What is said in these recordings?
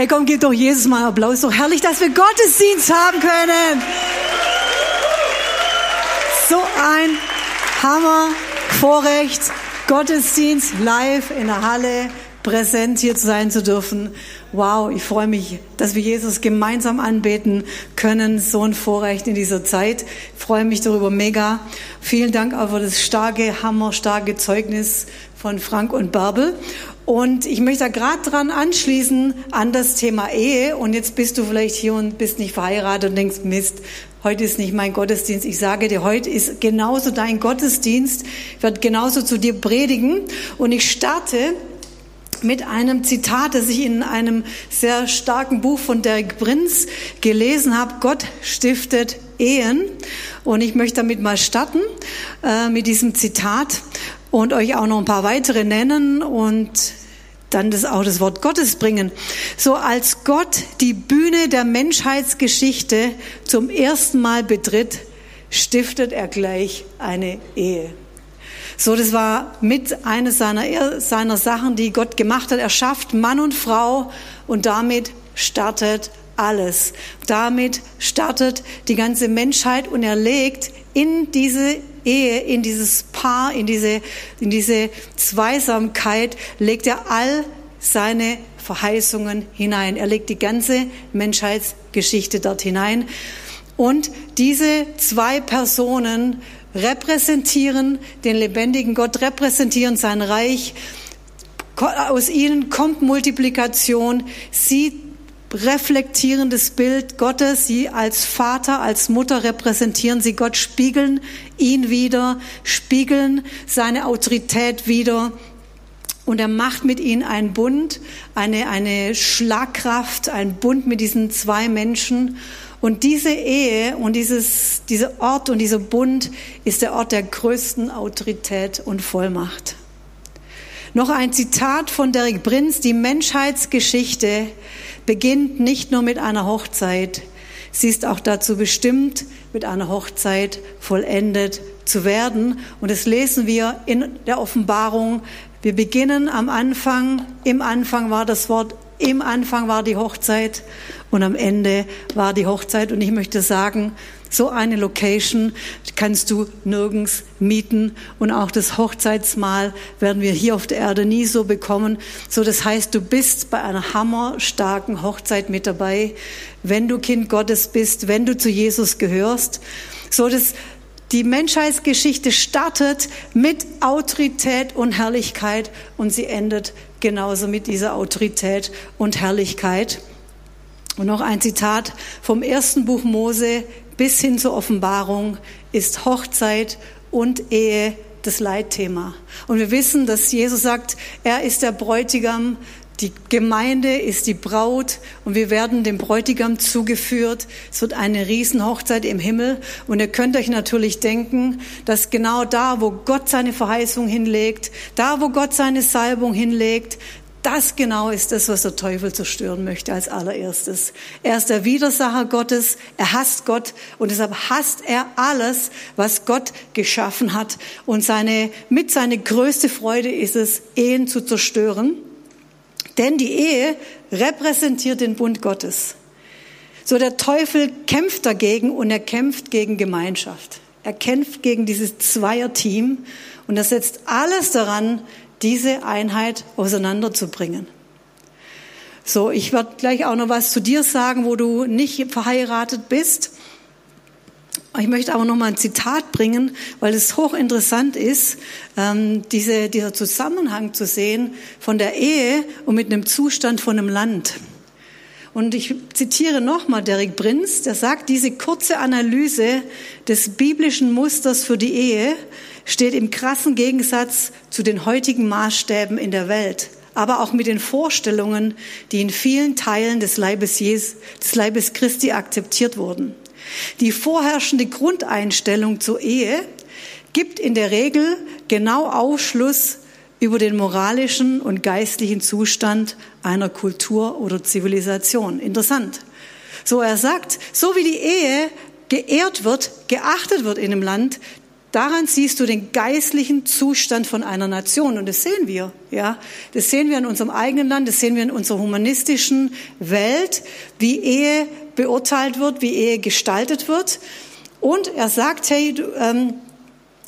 Hey, komm, gib doch Jesus mal einen Applaus. Doch herrlich, dass wir Gottesdienst haben können. So ein Hammer, Vorrecht, Gottesdienst live in der Halle präsent hier sein zu dürfen. Wow, ich freue mich, dass wir Jesus gemeinsam anbeten können. So ein Vorrecht in dieser Zeit. Ich freue mich darüber mega. Vielen Dank auch für das starke, hammerstarke Zeugnis von Frank und Bärbel. Und ich möchte da gerade dran anschließen an das Thema Ehe. Und jetzt bist du vielleicht hier und bist nicht verheiratet und denkst, Mist, heute ist nicht mein Gottesdienst. Ich sage dir, heute ist genauso dein Gottesdienst. Ich werde genauso zu dir predigen. Und ich starte mit einem Zitat, das ich in einem sehr starken Buch von Derek Prinz gelesen habe. Gott stiftet Ehen. Und ich möchte damit mal starten äh, mit diesem Zitat und euch auch noch ein paar weitere nennen und dann das auch das Wort Gottes bringen. So als Gott die Bühne der Menschheitsgeschichte zum ersten Mal betritt, stiftet er gleich eine Ehe. So, das war mit einer seiner, seiner Sachen, die Gott gemacht hat. Er schafft Mann und Frau und damit startet alles. Damit startet die ganze Menschheit und er legt in diese Ehe, in dieses Paar, in diese, in diese Zweisamkeit, legt er all seine Verheißungen hinein. Er legt die ganze Menschheitsgeschichte dort hinein. Und diese zwei Personen repräsentieren den lebendigen Gott, repräsentieren sein Reich. Aus ihnen kommt Multiplikation. Sie reflektieren das Bild Gottes. Sie als Vater, als Mutter repräsentieren sie Gott, spiegeln ihn wieder, spiegeln seine Autorität wieder. Und er macht mit ihnen einen Bund, eine, eine Schlagkraft, einen Bund mit diesen zwei Menschen. Und diese Ehe und dieses, dieser Ort und dieser Bund ist der Ort der größten Autorität und Vollmacht. Noch ein Zitat von Derek Prinz. Die Menschheitsgeschichte beginnt nicht nur mit einer Hochzeit. Sie ist auch dazu bestimmt, mit einer Hochzeit vollendet zu werden. Und das lesen wir in der Offenbarung. Wir beginnen am Anfang. Im Anfang war das Wort im Anfang war die Hochzeit und am Ende war die Hochzeit. Und ich möchte sagen, so eine Location kannst du nirgends mieten. Und auch das Hochzeitsmahl werden wir hier auf der Erde nie so bekommen. So, das heißt, du bist bei einer hammerstarken Hochzeit mit dabei, wenn du Kind Gottes bist, wenn du zu Jesus gehörst. So, das, die Menschheitsgeschichte startet mit Autorität und Herrlichkeit und sie endet genauso mit dieser Autorität und Herrlichkeit. Und noch ein Zitat vom ersten Buch Mose bis hin zur Offenbarung ist Hochzeit und Ehe das Leitthema. Und wir wissen, dass Jesus sagt, er ist der Bräutigam, die Gemeinde ist die Braut und wir werden dem Bräutigam zugeführt. Es wird eine Riesenhochzeit im Himmel. Und ihr könnt euch natürlich denken, dass genau da, wo Gott seine Verheißung hinlegt, da, wo Gott seine Salbung hinlegt, das genau ist das, was der Teufel zerstören möchte als allererstes. Er ist der Widersacher Gottes, er hasst Gott und deshalb hasst er alles, was Gott geschaffen hat. Und seine, mit seine größte Freude ist es, Ehen zu zerstören. Denn die Ehe repräsentiert den Bund Gottes. So der Teufel kämpft dagegen und er kämpft gegen Gemeinschaft. Er kämpft gegen dieses Zweierteam und er setzt alles daran, diese Einheit auseinanderzubringen. So, ich werde gleich auch noch was zu dir sagen, wo du nicht verheiratet bist. Ich möchte aber noch mal ein Zitat bringen, weil es hochinteressant ist, ähm, diese, dieser Zusammenhang zu sehen von der Ehe und mit einem Zustand von einem Land. Und ich zitiere nochmal Derek Prinz, der sagt, diese kurze Analyse des biblischen Musters für die Ehe steht im krassen Gegensatz zu den heutigen Maßstäben in der Welt, aber auch mit den Vorstellungen, die in vielen Teilen des Leibes, Jesu, des Leibes Christi akzeptiert wurden. Die vorherrschende Grundeinstellung zur Ehe gibt in der Regel genau Aufschluss über den moralischen und geistlichen Zustand einer Kultur oder Zivilisation. Interessant. So er sagt, so wie die Ehe geehrt wird, geachtet wird in einem Land, Daran siehst du den geistlichen Zustand von einer Nation. Und das sehen wir, ja. Das sehen wir in unserem eigenen Land, das sehen wir in unserer humanistischen Welt, wie Ehe beurteilt wird, wie Ehe gestaltet wird. Und er sagt, hey, du, ähm,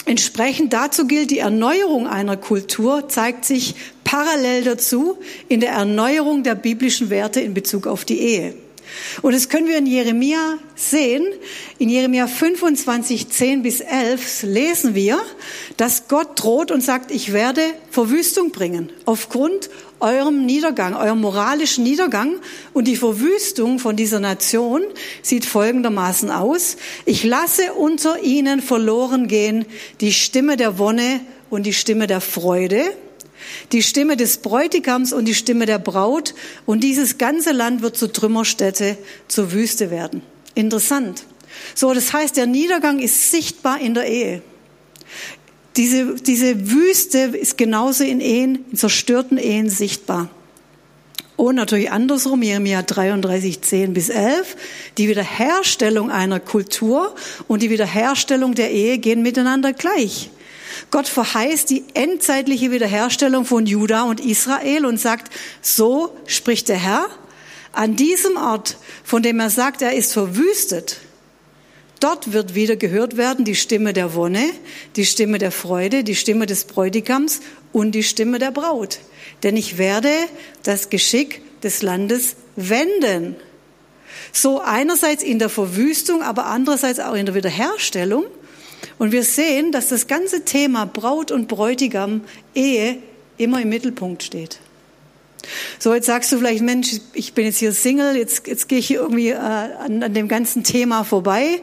entsprechend dazu gilt, die Erneuerung einer Kultur zeigt sich parallel dazu in der Erneuerung der biblischen Werte in Bezug auf die Ehe. Und das können wir in Jeremia sehen. In Jeremia 25, 10 bis 11 lesen wir, dass Gott droht und sagt, ich werde Verwüstung bringen aufgrund eurem Niedergang, eurem moralischen Niedergang. Und die Verwüstung von dieser Nation sieht folgendermaßen aus. Ich lasse unter ihnen verloren gehen die Stimme der Wonne und die Stimme der Freude die Stimme des Bräutigams und die Stimme der Braut. Und dieses ganze Land wird zur Trümmerstätte, zur Wüste werden. Interessant. So, das heißt, der Niedergang ist sichtbar in der Ehe. Diese, diese Wüste ist genauso in Ehen, in zerstörten Ehen sichtbar. Und natürlich andersrum, Jeremia 33, 10 bis 11, die Wiederherstellung einer Kultur und die Wiederherstellung der Ehe gehen miteinander gleich. Gott verheißt die endzeitliche Wiederherstellung von Juda und Israel und sagt, so spricht der Herr, an diesem Ort, von dem er sagt, er ist verwüstet, dort wird wieder gehört werden die Stimme der Wonne, die Stimme der Freude, die Stimme des Bräutigams und die Stimme der Braut. Denn ich werde das Geschick des Landes wenden. So einerseits in der Verwüstung, aber andererseits auch in der Wiederherstellung. Und wir sehen, dass das ganze Thema Braut und Bräutigam, Ehe, immer im Mittelpunkt steht. So, jetzt sagst du vielleicht, Mensch, ich bin jetzt hier Single, jetzt, jetzt gehe ich hier irgendwie äh, an, an dem ganzen Thema vorbei.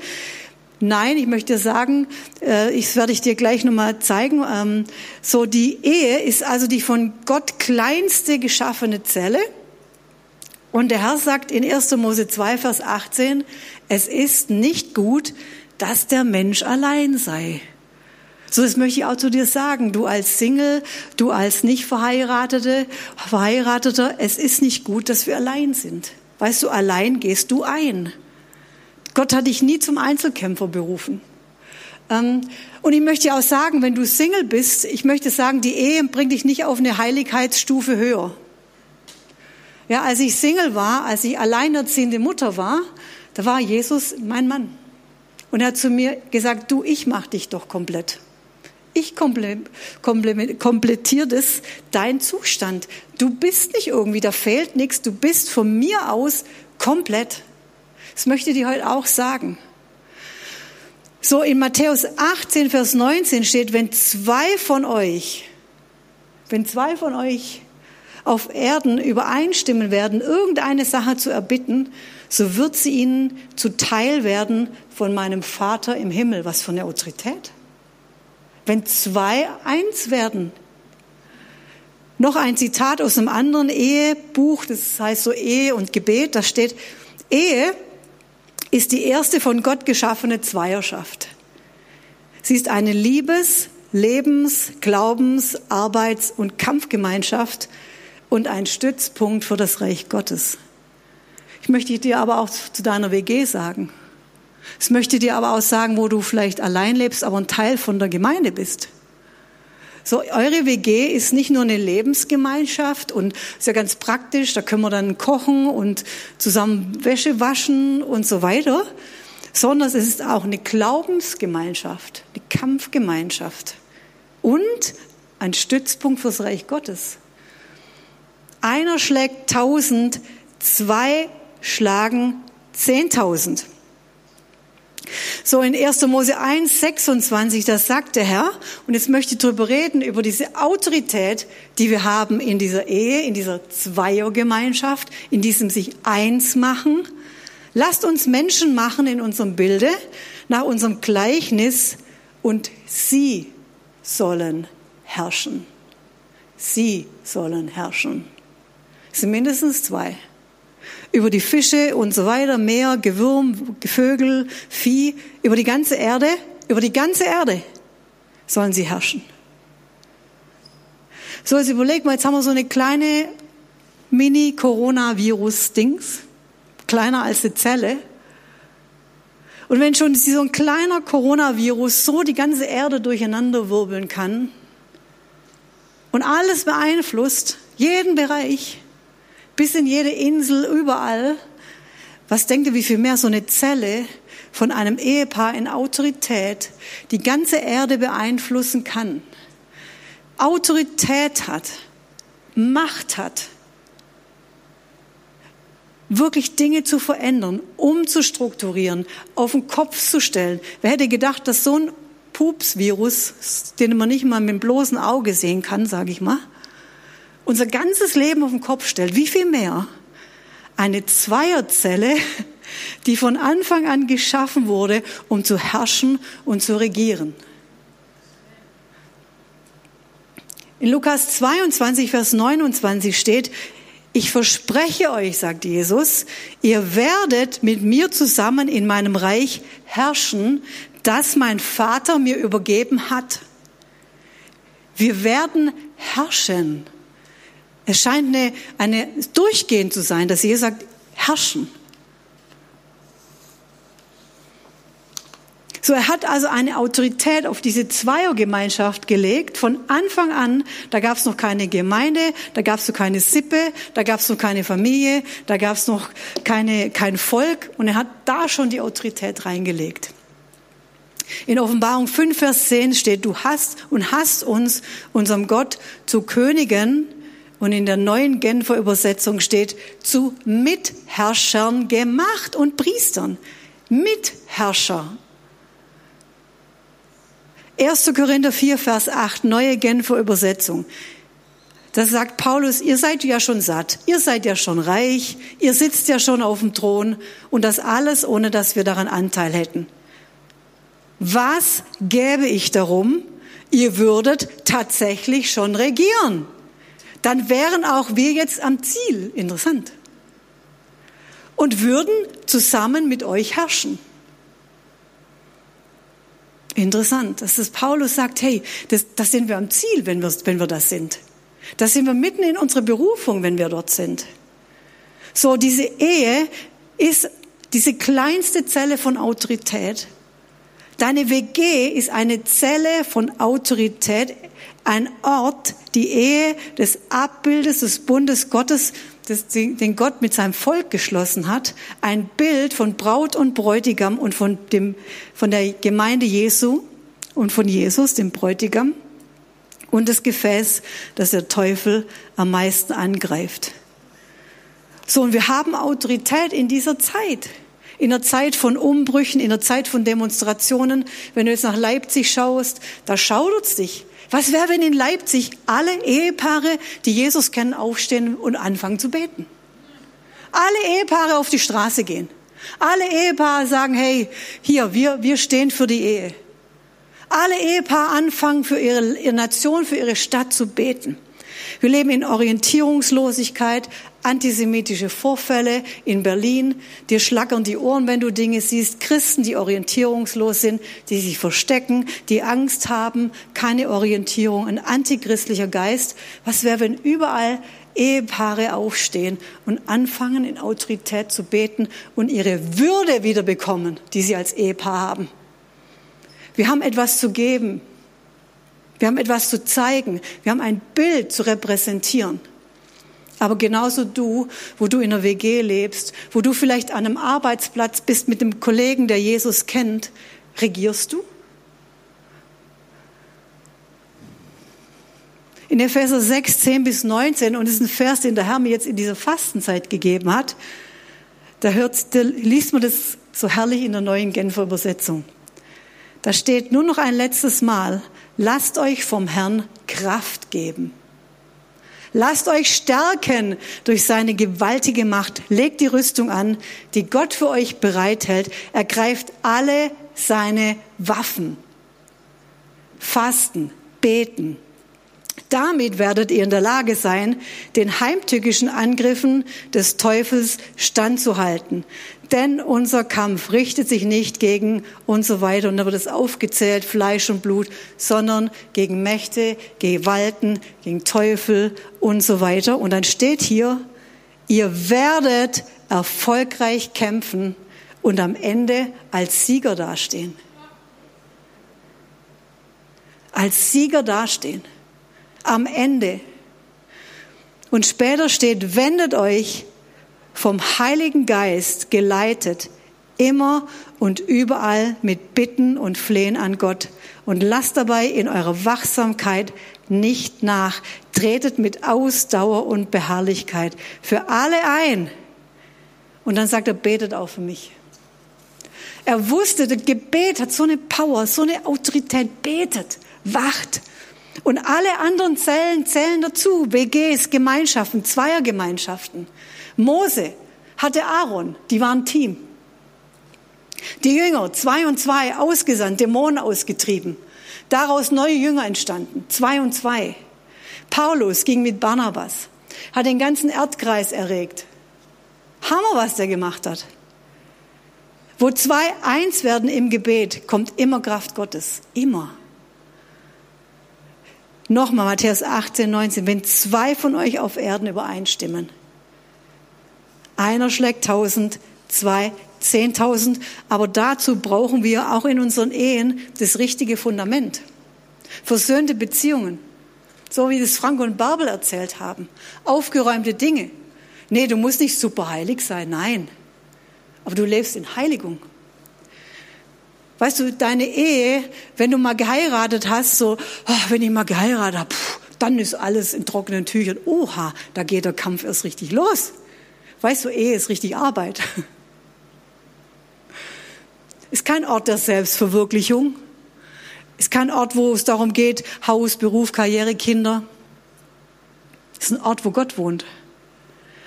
Nein, ich möchte sagen, äh, ich werde ich dir gleich nochmal zeigen. Ähm, so, die Ehe ist also die von Gott kleinste geschaffene Zelle. Und der Herr sagt in 1. Mose 2, Vers 18, es ist nicht gut, dass der Mensch allein sei. So, das möchte ich auch zu dir sagen. Du als Single, du als nicht verheiratete, verheirateter, es ist nicht gut, dass wir allein sind. Weißt du, allein gehst du ein. Gott hat dich nie zum Einzelkämpfer berufen. Ähm, und ich möchte auch sagen, wenn du Single bist, ich möchte sagen, die Ehe bringt dich nicht auf eine Heiligkeitsstufe höher. Ja, als ich Single war, als ich alleinerziehende Mutter war, da war Jesus mein Mann. Und er hat zu mir gesagt, du, ich mach dich doch komplett. Ich komplettiere das, dein Zustand. Du bist nicht irgendwie, da fehlt nichts, du bist von mir aus komplett. Das möchte ich dir heute auch sagen. So in Matthäus 18, Vers 19 steht, wenn zwei von euch, wenn zwei von euch auf Erden übereinstimmen werden, irgendeine Sache zu erbitten, so wird sie ihnen zuteil werden von meinem Vater im Himmel. Was für eine Autorität. Wenn zwei eins werden. Noch ein Zitat aus einem anderen Ehebuch, das heißt so Ehe und Gebet, da steht, Ehe ist die erste von Gott geschaffene Zweierschaft. Sie ist eine Liebes-, Lebens-, Glaubens-, Arbeits- und Kampfgemeinschaft und ein Stützpunkt für das Reich Gottes. Ich möchte dir aber auch zu deiner WG sagen. Ich möchte dir aber auch sagen, wo du vielleicht allein lebst, aber ein Teil von der Gemeinde bist. So, eure WG ist nicht nur eine Lebensgemeinschaft und ist ja ganz praktisch, da können wir dann kochen und zusammen Wäsche waschen und so weiter, sondern es ist auch eine Glaubensgemeinschaft, eine Kampfgemeinschaft und ein Stützpunkt fürs Reich Gottes. Einer schlägt tausend, zwei schlagen 10.000. So in 1. Mose 1, 26, das sagt der Herr. Und jetzt möchte ich darüber reden, über diese Autorität, die wir haben in dieser Ehe, in dieser Zweiergemeinschaft, in diesem sich eins machen. Lasst uns Menschen machen in unserem Bilde, nach unserem Gleichnis und sie sollen herrschen. Sie sollen herrschen. Es sind mindestens zwei über die Fische und so weiter, Meer, Gewürm, Vögel, Vieh, über die ganze Erde, über die ganze Erde sollen sie herrschen. So, jetzt überleg mal, jetzt haben wir so eine kleine Mini-Coronavirus-Dings, kleiner als eine Zelle. Und wenn schon so ein kleiner Coronavirus so die ganze Erde durcheinander wirbeln kann und alles beeinflusst, jeden Bereich, bis in jede Insel, überall, was denkt ihr, wie viel mehr so eine Zelle von einem Ehepaar in Autorität die ganze Erde beeinflussen kann? Autorität hat, Macht hat, wirklich Dinge zu verändern, umzustrukturieren, auf den Kopf zu stellen. Wer hätte gedacht, dass so ein Pups-Virus, den man nicht mal mit dem bloßen Auge sehen kann, sage ich mal, unser ganzes Leben auf den Kopf stellt. Wie viel mehr? Eine Zweierzelle, die von Anfang an geschaffen wurde, um zu herrschen und zu regieren. In Lukas 22, Vers 29 steht, ich verspreche euch, sagt Jesus, ihr werdet mit mir zusammen in meinem Reich herrschen, das mein Vater mir übergeben hat. Wir werden herrschen. Es scheint eine, eine durchgehend zu sein, dass Jesus sagt, herrschen. So, er hat also eine Autorität auf diese Zweiergemeinschaft gelegt. Von Anfang an, da gab es noch keine Gemeinde, da gab es noch keine Sippe, da gab es noch keine Familie, da gab es noch keine, kein Volk. Und er hat da schon die Autorität reingelegt. In Offenbarung 5, Vers 10 steht, du hast und hast uns, unserem Gott, zu Königen, und in der neuen Genfer Übersetzung steht, zu Mitherrschern gemacht und Priestern. Mitherrscher. 1. Korinther 4, Vers 8, neue Genfer Übersetzung. Da sagt Paulus, ihr seid ja schon satt, ihr seid ja schon reich, ihr sitzt ja schon auf dem Thron und das alles, ohne dass wir daran Anteil hätten. Was gäbe ich darum, ihr würdet tatsächlich schon regieren? Dann wären auch wir jetzt am Ziel, interessant, und würden zusammen mit euch herrschen. Interessant, dass das Paulus sagt, hey, das, das sind wir am Ziel, wenn wir, wenn wir das sind. Das sind wir mitten in unserer Berufung, wenn wir dort sind. So, diese Ehe ist diese kleinste Zelle von Autorität. Deine WG ist eine Zelle von Autorität, ein Ort, die Ehe des Abbildes des Bundes Gottes den Gott mit seinem Volk geschlossen hat, ein Bild von Braut und Bräutigam und von, dem, von der Gemeinde Jesu und von Jesus, dem Bräutigam, und das Gefäß, das der Teufel am meisten angreift. So, und wir haben Autorität in dieser Zeit. In der Zeit von Umbrüchen, in der Zeit von Demonstrationen. Wenn du jetzt nach Leipzig schaust, da schaudert's dich. Was wäre, wenn in Leipzig alle Ehepaare, die Jesus kennen, aufstehen und anfangen zu beten? Alle Ehepaare auf die Straße gehen. Alle Ehepaare sagen, hey, hier, wir, wir stehen für die Ehe. Alle Ehepaare anfangen, für ihre, ihre Nation, für ihre Stadt zu beten. Wir leben in Orientierungslosigkeit, antisemitische Vorfälle in Berlin. Dir schlackern die Ohren, wenn du Dinge siehst. Christen, die orientierungslos sind, die sich verstecken, die Angst haben, keine Orientierung, ein antichristlicher Geist. Was wäre, wenn überall Ehepaare aufstehen und anfangen, in Autorität zu beten und ihre Würde wiederbekommen, die sie als Ehepaar haben? Wir haben etwas zu geben. Wir haben etwas zu zeigen. Wir haben ein Bild zu repräsentieren. Aber genauso du, wo du in einer WG lebst, wo du vielleicht an einem Arbeitsplatz bist mit einem Kollegen, der Jesus kennt, regierst du? In Epheser 6, 10 bis 19, und das ist ein Vers, den der Herr mir jetzt in dieser Fastenzeit gegeben hat, da, hört, da liest man das so herrlich in der neuen Genfer Übersetzung. Da steht nur noch ein letztes Mal, lasst euch vom Herrn Kraft geben. Lasst euch stärken durch seine gewaltige Macht. Legt die Rüstung an, die Gott für euch bereithält. Ergreift alle seine Waffen. Fasten, beten. Damit werdet ihr in der Lage sein, den heimtückischen Angriffen des Teufels standzuhalten denn unser Kampf richtet sich nicht gegen und so weiter, und da wird es aufgezählt, Fleisch und Blut, sondern gegen Mächte, Gewalten, gegen Teufel und so weiter. Und dann steht hier, ihr werdet erfolgreich kämpfen und am Ende als Sieger dastehen. Als Sieger dastehen. Am Ende. Und später steht, wendet euch vom Heiligen Geist geleitet, immer und überall mit Bitten und Flehen an Gott und lasst dabei in eurer Wachsamkeit nicht nach. Tretet mit Ausdauer und Beharrlichkeit für alle ein. Und dann sagt er, betet auch für mich. Er wusste, das Gebet hat so eine Power, so eine Autorität. Betet, wacht. Und alle anderen Zellen zählen dazu. WGs, Gemeinschaften, Zweiergemeinschaften. Mose hatte Aaron, die waren Team. Die Jünger, zwei und zwei, ausgesandt, Dämonen ausgetrieben. Daraus neue Jünger entstanden, zwei und zwei. Paulus ging mit Barnabas, hat den ganzen Erdkreis erregt. Hammer, was der gemacht hat. Wo zwei eins werden im Gebet, kommt immer Kraft Gottes. Immer. Nochmal Matthäus 18, 19. Wenn zwei von euch auf Erden übereinstimmen. Einer schlägt tausend, zwei zehntausend. Aber dazu brauchen wir auch in unseren Ehen das richtige Fundament. Versöhnte Beziehungen. So wie das Frank und Bärbel erzählt haben. Aufgeräumte Dinge. Nee, du musst nicht super heilig sein. Nein. Aber du lebst in Heiligung. Weißt du, deine Ehe, wenn du mal geheiratet hast, so, oh, wenn ich mal geheiratet habe, dann ist alles in trockenen Tüchern. Oha, da geht der Kampf erst richtig los. Weißt du, Ehe ist richtig Arbeit. Ist kein Ort der Selbstverwirklichung. Ist kein Ort, wo es darum geht, Haus, Beruf, Karriere, Kinder. Ist ein Ort, wo Gott wohnt.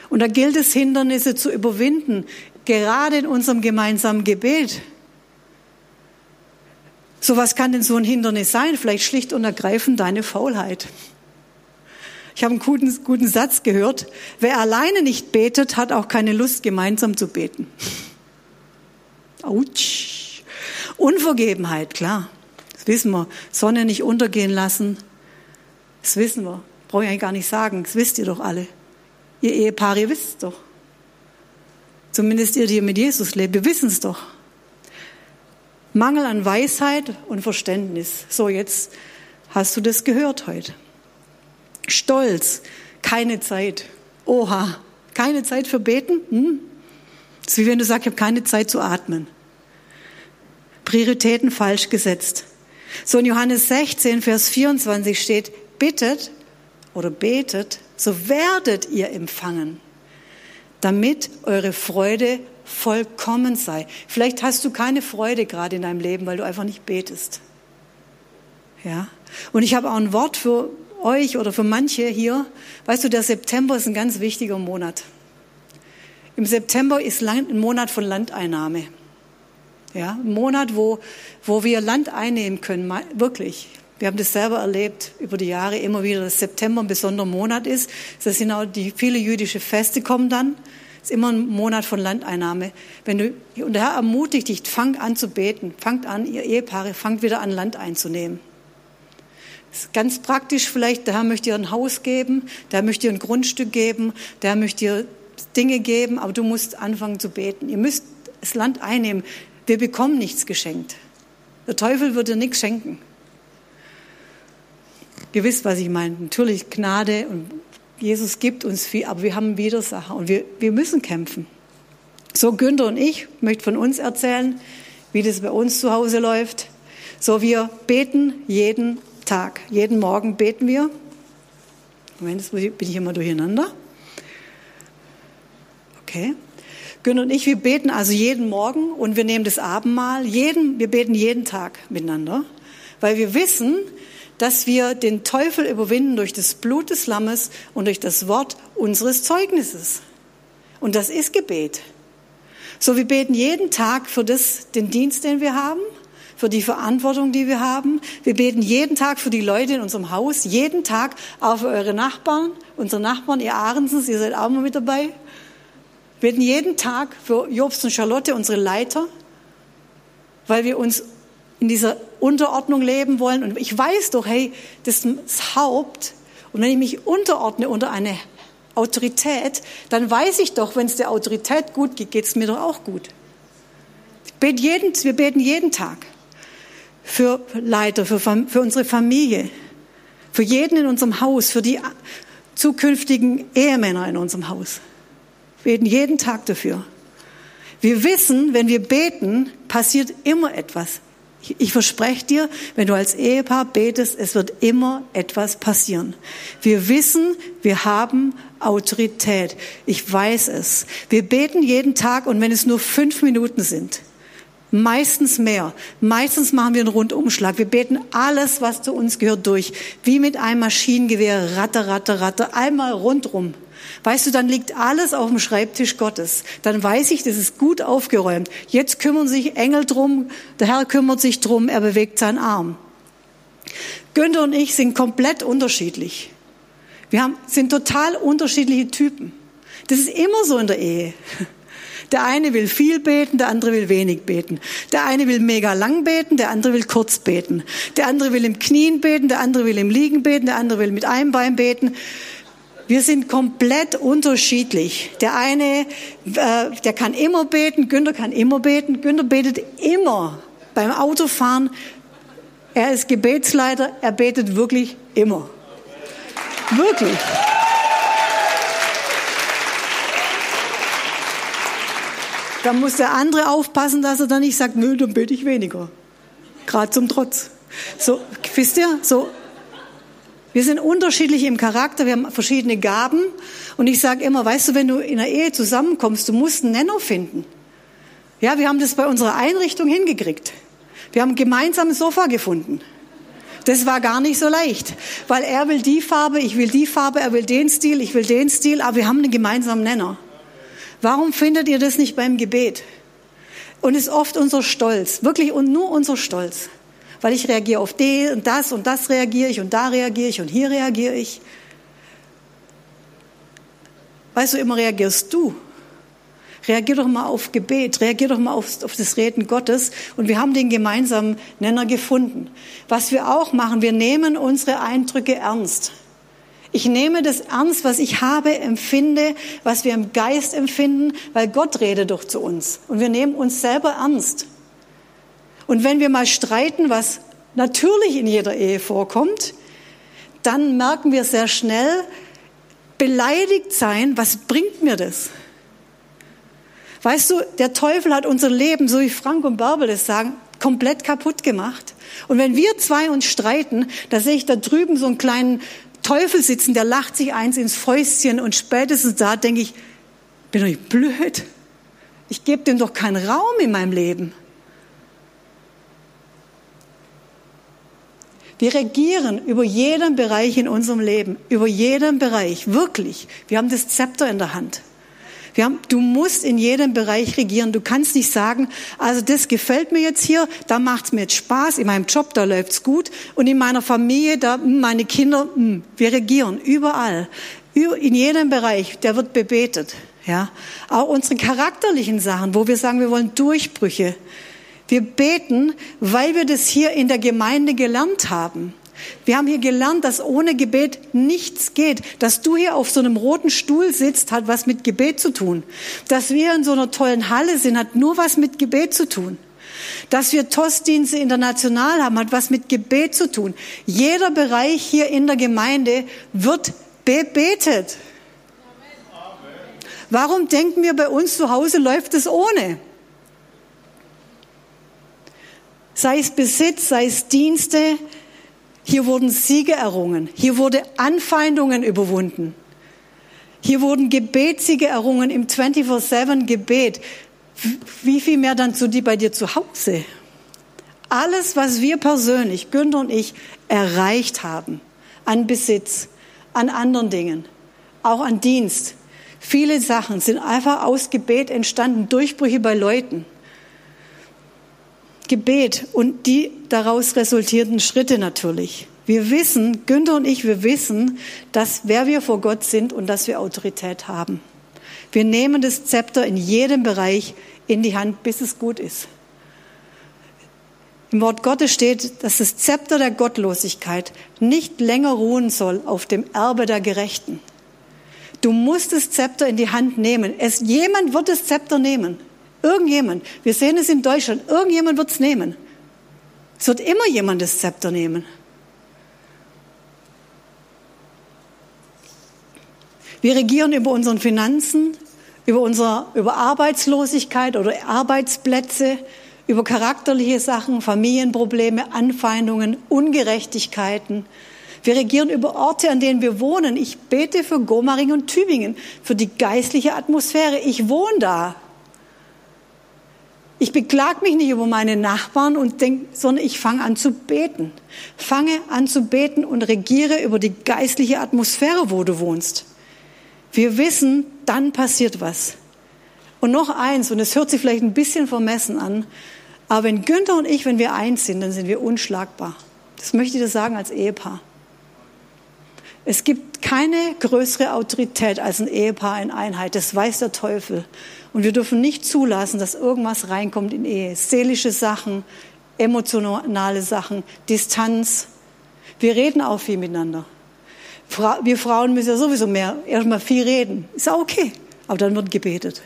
Und da gilt es, Hindernisse zu überwinden, gerade in unserem gemeinsamen Gebet. So was kann denn so ein Hindernis sein? Vielleicht schlicht und ergreifend deine Faulheit. Ich habe einen guten, guten Satz gehört. Wer alleine nicht betet, hat auch keine Lust, gemeinsam zu beten. Autsch. Unvergebenheit, klar. Das wissen wir. Sonne nicht untergehen lassen. Das wissen wir. Brauche ich eigentlich gar nicht sagen. Das wisst ihr doch alle. Ihr Ehepaare, ihr wisst es doch. Zumindest ihr, die mit Jesus lebt, wir wissen es doch. Mangel an Weisheit und Verständnis. So, jetzt hast du das gehört heute. Stolz, keine Zeit. Oha, keine Zeit für Beten? Hm? Das ist wie wenn du sagst, ich habe keine Zeit zu atmen. Prioritäten falsch gesetzt. So in Johannes 16, Vers 24 steht, bittet oder betet, so werdet ihr empfangen, damit eure Freude vollkommen sei. Vielleicht hast du keine Freude gerade in deinem Leben, weil du einfach nicht betest. Ja? Und ich habe auch ein Wort für euch oder für manche hier. Weißt du, der September ist ein ganz wichtiger Monat. Im September ist ein Monat von Landeinnahme. Ja, ein Monat, wo, wo wir Land einnehmen können, wirklich. Wir haben das selber erlebt über die Jahre immer wieder, dass September ein besonderer Monat ist. Das sind auch die viele jüdische Feste kommen dann. Es ist immer ein Monat von Landeinnahme. Wenn du, und der Herr ermutigt dich, fangt an zu beten, fangt an, ihr Ehepaare, fangt wieder an, Land einzunehmen. Ganz praktisch vielleicht, der Herr möchte dir ein Haus geben, der Herr möchte dir ein Grundstück geben, der Herr möchte dir Dinge geben, aber du musst anfangen zu beten. Ihr müsst das Land einnehmen. Wir bekommen nichts geschenkt. Der Teufel wird dir nichts schenken. Gewiss, was ich meine. Natürlich Gnade und Jesus gibt uns viel, aber wir haben Widersacher und wir, wir müssen kämpfen. So Günther und ich möchte von uns erzählen, wie das bei uns zu Hause läuft. So wir beten jeden Tag, jeden Morgen beten wir. Moment, jetzt bin ich immer durcheinander. Okay. Günther und ich, wir beten also jeden Morgen und wir nehmen das Abendmahl. Jeden, wir beten jeden Tag miteinander, weil wir wissen, dass wir den Teufel überwinden durch das Blut des Lammes und durch das Wort unseres Zeugnisses. Und das ist Gebet. So, wir beten jeden Tag für das, den Dienst, den wir haben, für die Verantwortung, die wir haben. Wir beten jeden Tag für die Leute in unserem Haus, jeden Tag auch für eure Nachbarn, unsere Nachbarn, ihr Ahrensens, ihr seid auch mal mit dabei. Wir beten jeden Tag für Jobst und Charlotte, unsere Leiter, weil wir uns in dieser Unterordnung leben wollen. Und ich weiß doch, hey, das ist das Haupt. Und wenn ich mich unterordne unter eine Autorität, dann weiß ich doch, wenn es der Autorität gut geht, geht es mir doch auch gut. Bet jeden, wir beten jeden Tag für Leiter, für, für unsere Familie, für jeden in unserem Haus, für die zukünftigen Ehemänner in unserem Haus. Wir beten jeden Tag dafür. Wir wissen, wenn wir beten, passiert immer etwas. Ich verspreche dir, wenn du als Ehepaar betest, es wird immer etwas passieren. Wir wissen, wir haben Autorität. Ich weiß es. Wir beten jeden Tag und wenn es nur fünf Minuten sind, meistens mehr, meistens machen wir einen Rundumschlag. Wir beten alles, was zu uns gehört, durch. Wie mit einem Maschinengewehr, ratter, ratter, ratter, einmal rundrum. Weißt du, dann liegt alles auf dem Schreibtisch Gottes. Dann weiß ich, das ist gut aufgeräumt. Jetzt kümmern sich Engel drum, der Herr kümmert sich drum, er bewegt seinen Arm. Günther und ich sind komplett unterschiedlich. Wir haben, sind total unterschiedliche Typen. Das ist immer so in der Ehe. Der eine will viel beten, der andere will wenig beten. Der eine will mega lang beten, der andere will kurz beten. Der andere will im Knien beten, der andere will im Liegen beten, der andere will mit einem Bein beten. Wir sind komplett unterschiedlich. Der eine, äh, der kann immer beten, Günther kann immer beten. Günther betet immer beim Autofahren. Er ist Gebetsleiter, er betet wirklich immer. Wirklich. Da muss der andere aufpassen, dass er dann nicht sagt, nö, dann bete ich weniger. Gerade zum Trotz. So, wisst ihr, so wir sind unterschiedlich im Charakter, wir haben verschiedene Gaben. Und ich sage immer, weißt du, wenn du in einer Ehe zusammenkommst, du musst einen Nenner finden. Ja, wir haben das bei unserer Einrichtung hingekriegt. Wir haben gemeinsam ein Sofa gefunden. Das war gar nicht so leicht, weil er will die Farbe, ich will die Farbe, er will den Stil, ich will den Stil, aber wir haben einen gemeinsamen Nenner. Warum findet ihr das nicht beim Gebet? Und ist oft unser Stolz, wirklich und nur unser Stolz weil ich reagiere auf die und das und das reagiere ich und da reagiere ich und hier reagiere ich. Weißt du, immer reagierst du. Reagier doch mal auf Gebet, reagier doch mal auf, auf, das Reden Gottes. Und wir haben den gemeinsamen Nenner gefunden. Was wir auch machen, wir nehmen unsere Eindrücke ernst. Ich nehme das ernst, was ich habe, empfinde, was wir im Geist empfinden, weil Gott redet doch zu uns. Und wir nehmen uns selber ernst. Und wenn wir mal streiten, was natürlich in jeder Ehe vorkommt, dann merken wir sehr schnell, beleidigt sein, was bringt mir das? Weißt du, der Teufel hat unser Leben, so wie Frank und Bärbel das sagen, komplett kaputt gemacht. Und wenn wir zwei uns streiten, da sehe ich da drüben so einen kleinen Teufel sitzen, der lacht sich eins ins Fäustchen und spätestens da denke ich, bin doch nicht blöd. Ich gebe dem doch keinen Raum in meinem Leben. Wir regieren über jeden Bereich in unserem Leben, über jeden Bereich, wirklich. Wir haben das Zepter in der Hand. Haben, du musst in jedem Bereich regieren. Du kannst nicht sagen, also das gefällt mir jetzt hier, da macht's mir jetzt Spaß, in meinem Job, da läuft's gut und in meiner Familie, da hm, meine Kinder, hm, wir regieren überall, in jedem Bereich, der wird bebetet. Ja, auch unsere charakterlichen Sachen, wo wir sagen, wir wollen Durchbrüche. Wir beten, weil wir das hier in der Gemeinde gelernt haben. Wir haben hier gelernt, dass ohne Gebet nichts geht. Dass du hier auf so einem roten Stuhl sitzt, hat was mit Gebet zu tun. Dass wir in so einer tollen Halle sind, hat nur was mit Gebet zu tun. Dass wir Tostdienste international haben, hat was mit Gebet zu tun. Jeder Bereich hier in der Gemeinde wird bebetet. Warum denken wir bei uns zu Hause läuft es ohne? sei es Besitz, sei es Dienste. Hier wurden Siege errungen. Hier wurde Anfeindungen überwunden. Hier wurden Gebetssiege errungen im 24-7 Gebet. Wie viel mehr dann zu dir bei dir zu Hause? Alles, was wir persönlich, Günther und ich, erreicht haben an Besitz, an anderen Dingen, auch an Dienst. Viele Sachen sind einfach aus Gebet entstanden, Durchbrüche bei Leuten. Gebet und die daraus resultierten Schritte natürlich. Wir wissen, Günther und ich, wir wissen, dass wer wir vor Gott sind und dass wir Autorität haben. Wir nehmen das Zepter in jedem Bereich in die Hand, bis es gut ist. Im Wort Gottes steht, dass das Zepter der Gottlosigkeit nicht länger ruhen soll auf dem Erbe der Gerechten. Du musst das Zepter in die Hand nehmen. Es, jemand wird das Zepter nehmen. Irgendjemand. Wir sehen es in Deutschland. Irgendjemand wird es nehmen. Es wird immer jemand das Zepter nehmen. Wir regieren über unseren Finanzen, über, unsere, über Arbeitslosigkeit oder Arbeitsplätze, über charakterliche Sachen, Familienprobleme, Anfeindungen, Ungerechtigkeiten. Wir regieren über Orte, an denen wir wohnen. Ich bete für Gomaring und Tübingen, für die geistliche Atmosphäre. Ich wohne da. Ich beklag mich nicht über meine Nachbarn und denk, sondern ich fange an zu beten. Fange an zu beten und regiere über die geistliche Atmosphäre, wo du wohnst. Wir wissen, dann passiert was. Und noch eins, und es hört sich vielleicht ein bisschen vermessen an, aber wenn Günther und ich, wenn wir eins sind, dann sind wir unschlagbar. Das möchte ich dir sagen als Ehepaar. Es gibt keine größere Autorität als ein Ehepaar in Einheit. Das weiß der Teufel. Und wir dürfen nicht zulassen, dass irgendwas reinkommt in Ehe. Seelische Sachen, emotionale Sachen, Distanz. Wir reden auch viel miteinander. Wir Frauen müssen ja sowieso mehr, erstmal viel reden. Ist auch okay. Aber dann wird gebetet.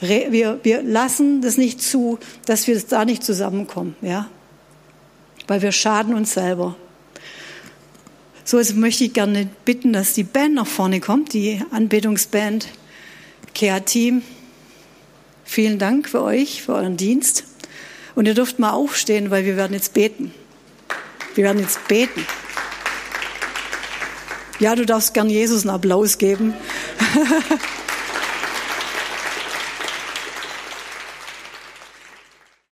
Wir, wir lassen das nicht zu, dass wir da nicht zusammenkommen, ja. Weil wir schaden uns selber. So, jetzt möchte ich gerne bitten, dass die Band nach vorne kommt, die Anbetungsband, Care-Team. Vielen Dank für euch, für euren Dienst. Und ihr dürft mal aufstehen, weil wir werden jetzt beten. Wir werden jetzt beten. Ja, du darfst gern Jesus einen Applaus geben.